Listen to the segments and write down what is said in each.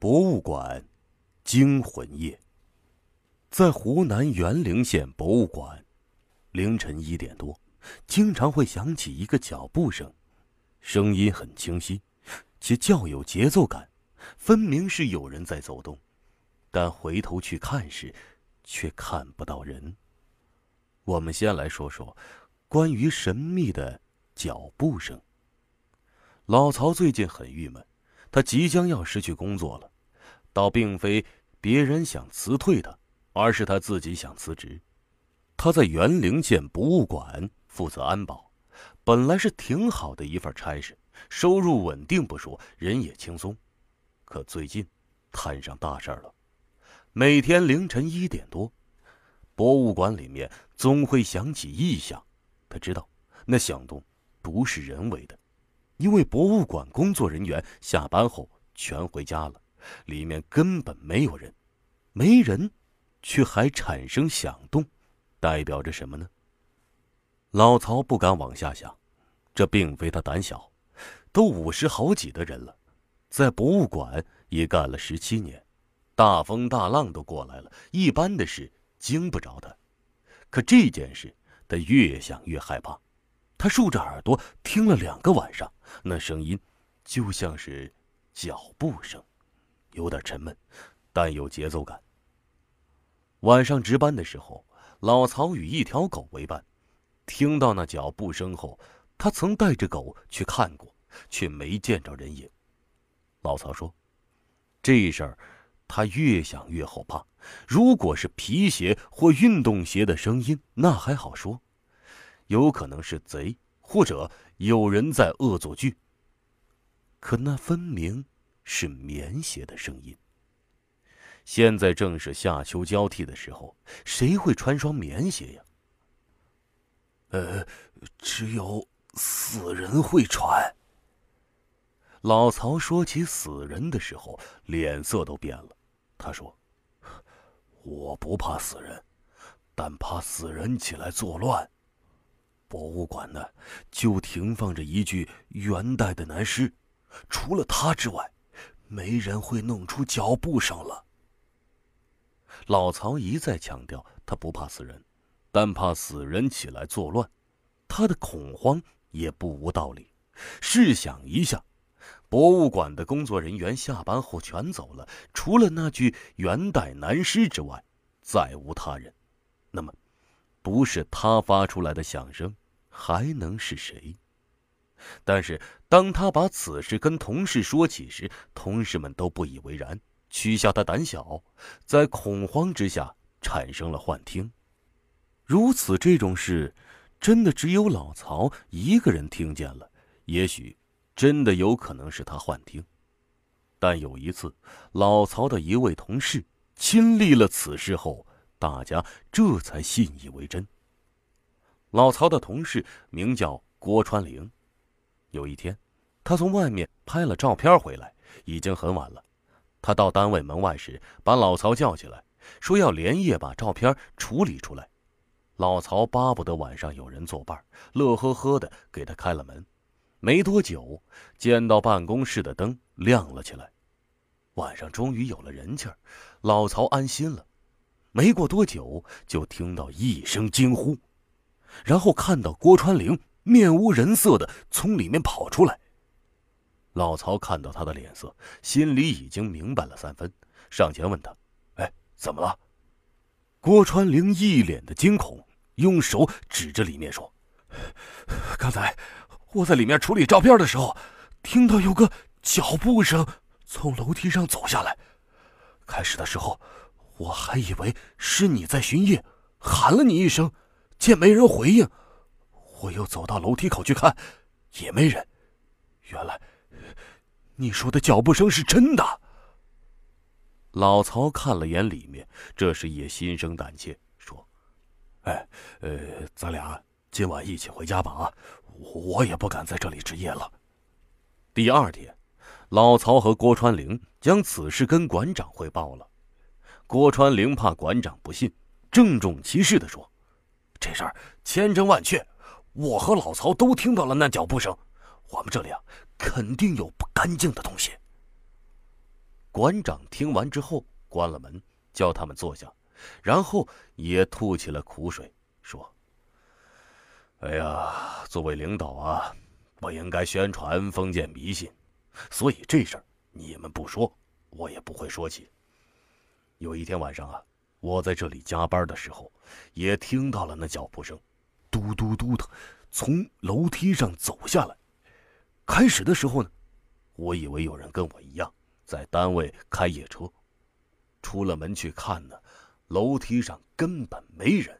博物馆惊魂夜。在湖南沅陵县博物馆，凌晨一点多，经常会响起一个脚步声，声音很清晰，且较有节奏感，分明是有人在走动。但回头去看时，却看不到人。我们先来说说关于神秘的脚步声。老曹最近很郁闷。他即将要失去工作了，倒并非别人想辞退他，而是他自己想辞职。他在沅陵县博物馆负责安保，本来是挺好的一份差事，收入稳定不说，人也轻松。可最近摊上大事了，每天凌晨一点多，博物馆里面总会响起异响。他知道那响动不是人为的。因为博物馆工作人员下班后全回家了，里面根本没有人，没人，却还产生响动，代表着什么呢？老曹不敢往下想，这并非他胆小，都五十好几的人了，在博物馆也干了十七年，大风大浪都过来了，一般的事惊不着他，可这件事他越想越害怕。他竖着耳朵听了两个晚上，那声音就像是脚步声，有点沉闷，但有节奏感。晚上值班的时候，老曹与一条狗为伴，听到那脚步声后，他曾带着狗去看过，却没见着人影。老曹说：“这事儿，他越想越后怕。如果是皮鞋或运动鞋的声音，那还好说。”有可能是贼，或者有人在恶作剧。可那分明是棉鞋的声音。现在正是夏秋交替的时候，谁会穿双棉鞋呀？呃，只有死人会穿。老曹说起死人的时候，脸色都变了。他说：“我不怕死人，但怕死人起来作乱。”博物馆呢，就停放着一具元代的男尸，除了他之外，没人会弄出脚步声了。老曹一再强调，他不怕死人，但怕死人起来作乱。他的恐慌也不无道理。试想一下，博物馆的工作人员下班后全走了，除了那具元代男尸之外，再无他人。那么，不是他发出来的响声？还能是谁？但是当他把此事跟同事说起时，同事们都不以为然，取笑他胆小，在恐慌之下产生了幻听。如此这种事，真的只有老曹一个人听见了。也许真的有可能是他幻听，但有一次，老曹的一位同事亲历了此事后，大家这才信以为真。老曹的同事名叫郭川玲。有一天，他从外面拍了照片回来，已经很晚了。他到单位门外时，把老曹叫起来，说要连夜把照片处理出来。老曹巴不得晚上有人作伴，乐呵呵的给他开了门。没多久，见到办公室的灯亮了起来，晚上终于有了人气儿，老曹安心了。没过多久，就听到一声惊呼。然后看到郭川玲面无人色的从里面跑出来。老曹看到他的脸色，心里已经明白了三分，上前问他：“哎，怎么了？”郭川玲一脸的惊恐，用手指着里面说：“刚才我在里面处理照片的时候，听到有个脚步声从楼梯上走下来。开始的时候，我还以为是你在巡夜，喊了你一声。”见没人回应，我又走到楼梯口去看，也没人。原来，你说的脚步声是真的。老曹看了眼里面，这时也心生胆怯，说：“哎，呃，咱俩今晚一起回家吧啊！我也不敢在这里值夜了。”第二天，老曹和郭川林将此事跟馆长汇报了。郭川灵怕馆长不信，郑重其事的说。这事儿千真万确，我和老曹都听到了那脚步声，我们这里啊肯定有不干净的东西。馆长听完之后，关了门，叫他们坐下，然后也吐起了苦水，说：“哎呀，作为领导啊，不应该宣传封建迷信，所以这事儿你们不说，我也不会说起。有一天晚上啊，我在这里加班的时候，也听到了那脚步声，嘟嘟嘟的，从楼梯上走下来。开始的时候呢，我以为有人跟我一样。”在单位开夜车，出了门去看呢，楼梯上根本没人，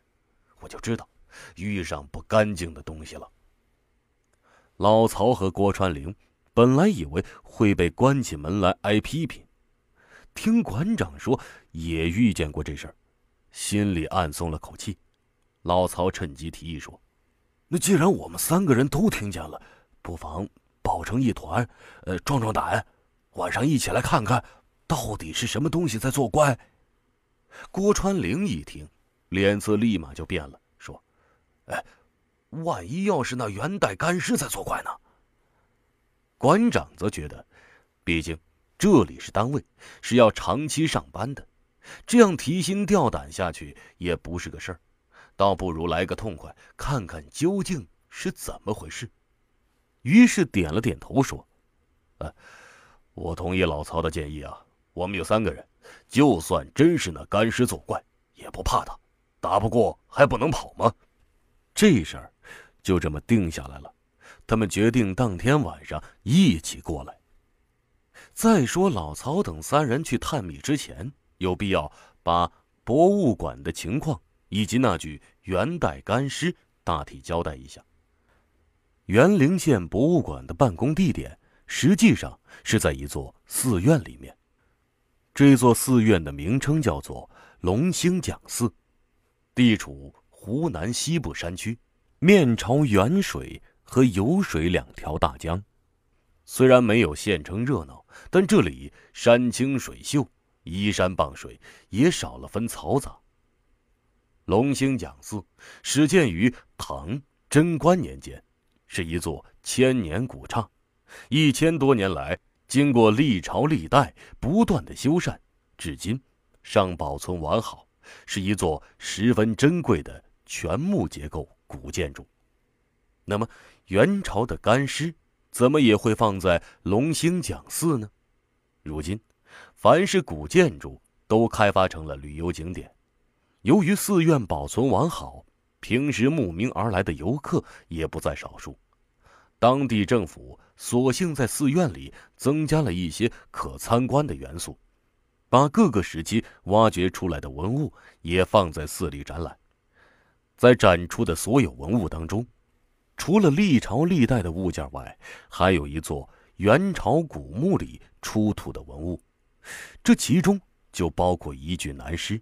我就知道遇上不干净的东西了。老曹和郭川玲本来以为会被关起门来挨批评，听馆长说也遇见过这事儿，心里暗松了口气。老曹趁机提议说：“那既然我们三个人都听见了，不妨抱成一团，呃，壮壮胆。”晚上一起来看看，到底是什么东西在作怪。郭川玲一听，脸色立马就变了，说：“哎，万一要是那元代干尸在作怪呢？”馆长则觉得，毕竟这里是单位，是要长期上班的，这样提心吊胆下去也不是个事儿，倒不如来个痛快，看看究竟是怎么回事。于是点了点头，说：“呃。”我同意老曹的建议啊，我们有三个人，就算真是那干尸作怪，也不怕他，打不过还不能跑吗？这事儿就这么定下来了。他们决定当天晚上一起过来。再说老曹等三人去探秘之前，有必要把博物馆的情况以及那具元代干尸大体交代一下。元陵县博物馆的办公地点。实际上是在一座寺院里面。这座寺院的名称叫做龙兴讲寺，地处湖南西部山区，面朝沅水和酉水两条大江。虽然没有县城热闹，但这里山清水秀，依山傍水，也少了分嘈杂。龙兴讲寺始建于唐贞观年间，是一座千年古刹。一千多年来，经过历朝历代不断的修缮，至今尚保存完好，是一座十分珍贵的全木结构古建筑。那么，元朝的干尸怎么也会放在龙兴讲寺呢？如今，凡是古建筑都开发成了旅游景点，由于寺院保存完好，平时慕名而来的游客也不在少数。当地政府索性在寺院里增加了一些可参观的元素，把各个时期挖掘出来的文物也放在寺里展览。在展出的所有文物当中，除了历朝历代的物件外，还有一座元朝古墓里出土的文物，这其中就包括一具男尸。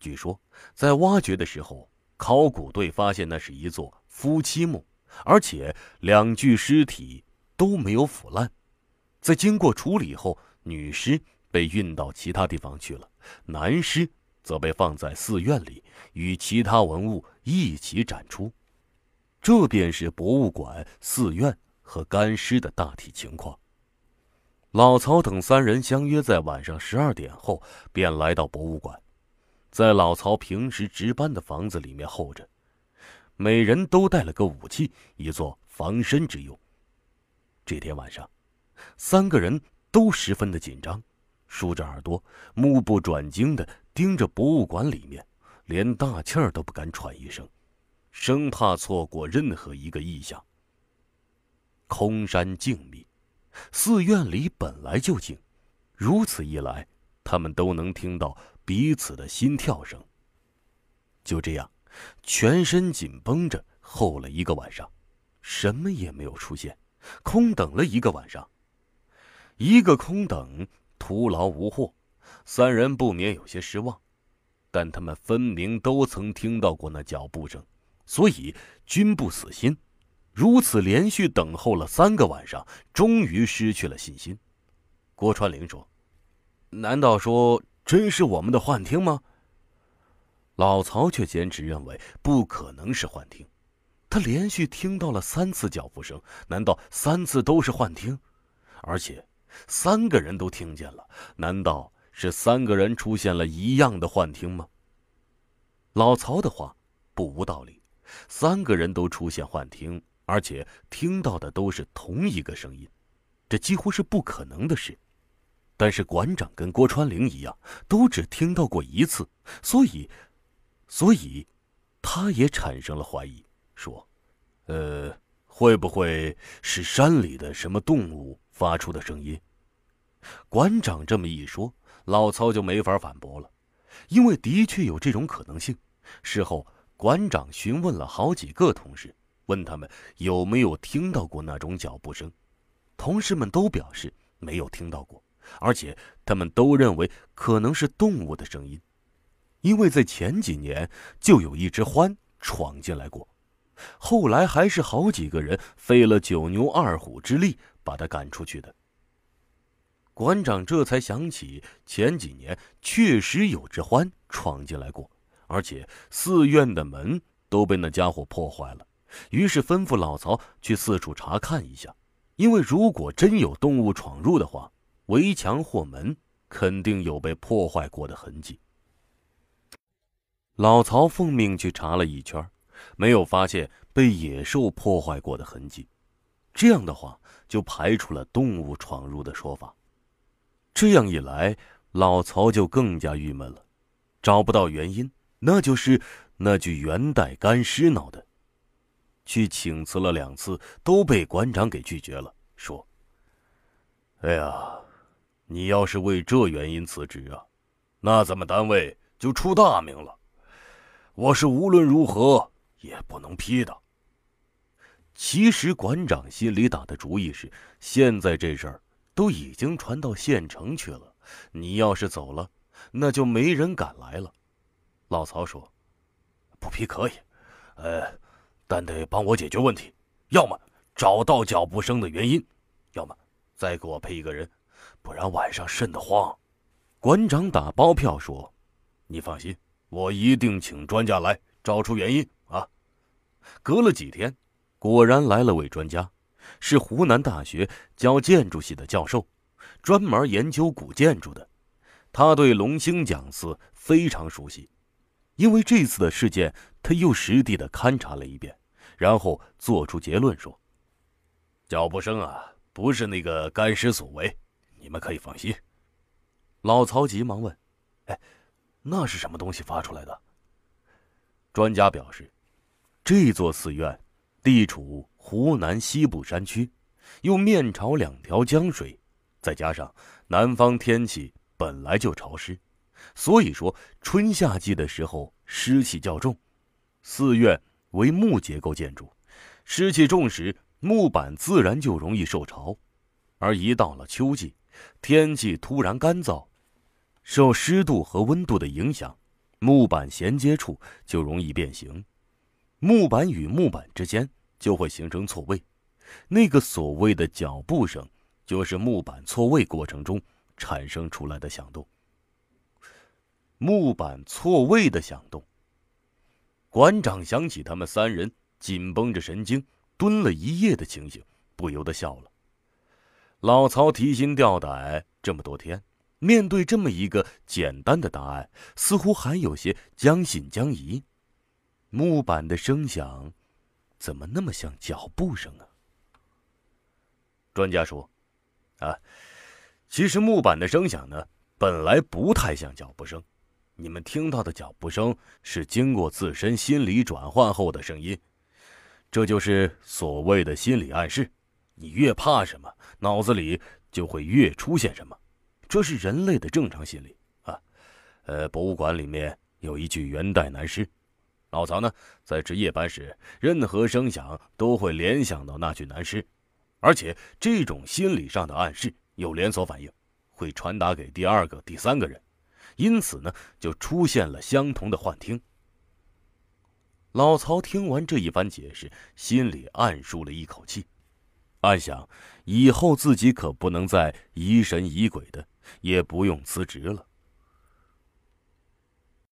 据说，在挖掘的时候，考古队发现那是一座夫妻墓。而且两具尸体都没有腐烂，在经过处理后，女尸被运到其他地方去了，男尸则被放在寺院里，与其他文物一起展出。这便是博物馆、寺院和干尸的大体情况。老曹等三人相约在晚上十二点后便来到博物馆，在老曹平时值班的房子里面候着。每人都带了个武器，以作防身之用。这天晚上，三个人都十分的紧张，竖着耳朵，目不转睛的盯着博物馆里面，连大气儿都不敢喘一声，生怕错过任何一个异象。空山静谧，寺院里本来就静，如此一来，他们都能听到彼此的心跳声。就这样。全身紧绷着，候了一个晚上，什么也没有出现，空等了一个晚上。一个空等，徒劳无获，三人不免有些失望。但他们分明都曾听到过那脚步声，所以均不死心。如此连续等候了三个晚上，终于失去了信心。郭川玲说：“难道说真是我们的幻听吗？”老曹却坚持认为不可能是幻听，他连续听到了三次脚步声，难道三次都是幻听？而且，三个人都听见了，难道是三个人出现了一样的幻听吗？老曹的话不无道理，三个人都出现幻听，而且听到的都是同一个声音，这几乎是不可能的事。但是馆长跟郭川玲一样，都只听到过一次，所以，所以，他也产生了怀疑，说：“呃，会不会是山里的什么动物发出的声音？”馆长这么一说，老曹就没法反驳了，因为的确有这种可能性。事后，馆长询问了好几个同事，问他们有没有听到过那种脚步声，同事们都表示没有听到过。而且他们都认为可能是动物的声音，因为在前几年就有一只獾闯进来过，后来还是好几个人费了九牛二虎之力把它赶出去的。馆长这才想起前几年确实有只獾闯进来过，而且寺院的门都被那家伙破坏了，于是吩咐老曹去四处查看一下，因为如果真有动物闯入的话。围墙或门肯定有被破坏过的痕迹。老曹奉命去查了一圈，没有发现被野兽破坏过的痕迹。这样的话，就排除了动物闯入的说法。这样一来，老曹就更加郁闷了，找不到原因，那就是那具元代干尸闹的。去请辞了两次，都被馆长给拒绝了，说：“哎呀。”你要是为这原因辞职啊，那咱们单位就出大名了。我是无论如何也不能批的。其实馆长心里打的主意是，现在这事儿都已经传到县城去了，你要是走了，那就没人敢来了。老曹说：“不批可以，呃，但得帮我解决问题，要么找到脚步声的原因，要么再给我配一个人。”不然晚上瘆得慌。馆长打包票说：“你放心，我一定请专家来找出原因啊。”隔了几天，果然来了位专家，是湖南大学教建筑系的教授，专门研究古建筑的。他对龙兴讲寺非常熟悉，因为这次的事件，他又实地的勘察了一遍，然后做出结论说：“脚步声啊，不是那个干尸所为。”你们可以放心。老曹急忙问：“哎，那是什么东西发出来的？”专家表示：“这座寺院地处湖南西部山区，又面朝两条江水，再加上南方天气本来就潮湿，所以说春夏季的时候湿气较重。寺院为木结构建筑，湿气重时木板自然就容易受潮，而一到了秋季。”天气突然干燥，受湿度和温度的影响，木板衔接处就容易变形，木板与木板之间就会形成错位。那个所谓的脚步声，就是木板错位过程中产生出来的响动。木板错位的响动，馆长想起他们三人紧绷着神经蹲了一夜的情形，不由得笑了。老曹提心吊胆这么多天，面对这么一个简单的答案，似乎还有些将信将疑。木板的声响，怎么那么像脚步声啊？专家说：“啊，其实木板的声响呢，本来不太像脚步声。你们听到的脚步声是经过自身心理转换后的声音，这就是所谓的心理暗示。”你越怕什么，脑子里就会越出现什么，这是人类的正常心理啊。呃，博物馆里面有一具元代男尸，老曹呢在值夜班时，任何声响都会联想到那具男尸，而且这种心理上的暗示有连锁反应，会传达给第二个、第三个人，因此呢就出现了相同的幻听。老曹听完这一番解释，心里暗舒了一口气。暗想，以后自己可不能再疑神疑鬼的，也不用辞职了。